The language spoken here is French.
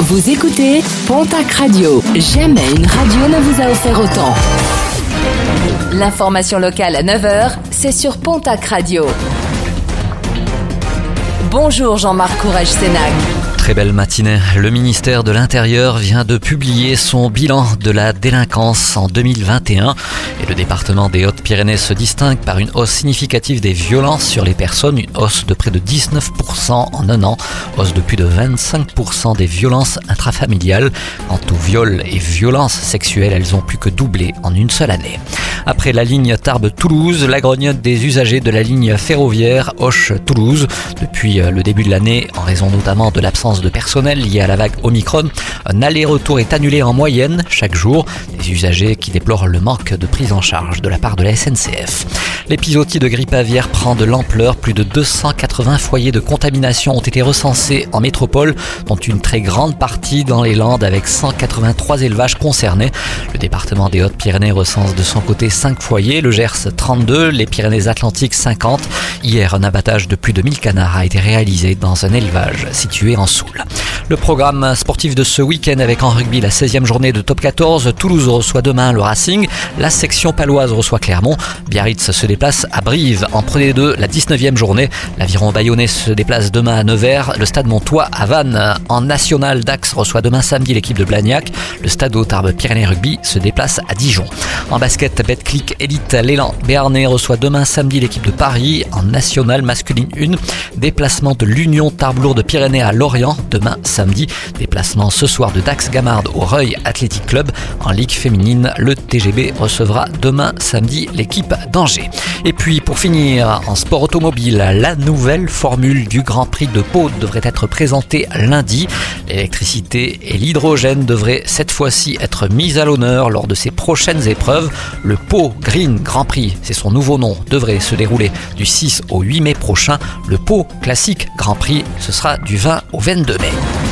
Vous écoutez Pontac Radio. Jamais une radio ne vous a offert autant. L'information locale à 9h, c'est sur Pontac Radio. Bonjour Jean-Marc Courage Sénac. Très belle matinée. Le ministère de l'Intérieur vient de publier son bilan de la délinquance en 2021 le département des Hautes-Pyrénées se distingue par une hausse significative des violences sur les personnes, une hausse de près de 19% en un an, hausse de plus de 25% des violences intrafamiliales. Quant aux viols et violences sexuelles, elles ont plus que doublé en une seule année. Après la ligne Tarbes-Toulouse, la grognotte des usagers de la ligne ferroviaire Hoche-Toulouse. Depuis le début de l'année, en raison notamment de l'absence de personnel lié à la vague Omicron, un aller-retour est annulé en moyenne chaque jour. Des usagers qui déplorent le manque de prise en charge de la part de la SNCF. L'épisodie de grippe aviaire prend de l'ampleur. Plus de 280 foyers de contamination ont été recensés en métropole, dont une très grande partie dans les Landes avec 183 élevages concernés. Le département des Hautes-Pyrénées recense de son côté 5 foyers, le Gers 32, les Pyrénées-Atlantiques 50. Hier, un abattage de plus de 1000 canards a été réalisé dans un élevage situé en Soule. Le programme sportif de ce week-end avec en rugby la 16e journée de top 14. Toulouse reçoit demain le Racing. La section paloise reçoit Clermont. Biarritz se déplace à Brive. En prenez deux, la 19e journée. L'aviron bayonnais se déplace demain à Nevers. Le stade Montois à Vannes. En national, Dax reçoit demain samedi l'équipe de Blagnac. Le stade Tarbes Pyrénées Rugby se déplace à Dijon. En basket, Betclic Elite, l'élan Béarnais reçoit demain samedi l'équipe de Paris. En national masculine 1, déplacement de l'Union Tarbes de Pyrénées à Lorient demain samedi. Déplacement ce soir de Dax Gamard au Reuil Athletic Club. En Ligue féminine, le TGB recevra demain samedi l'équipe d'Angers. Et puis pour finir, en sport automobile, la nouvelle formule du Grand Prix de Pau devrait être présentée lundi. L'électricité et l'hydrogène devraient cette fois-ci être mises à l'honneur lors de ces prochaines épreuves. Le Pau Green Grand Prix, c'est son nouveau nom, devrait se dérouler du 6 au 8 mai prochain. Le Pau Classique Grand Prix, ce sera du 20 au 22 mai.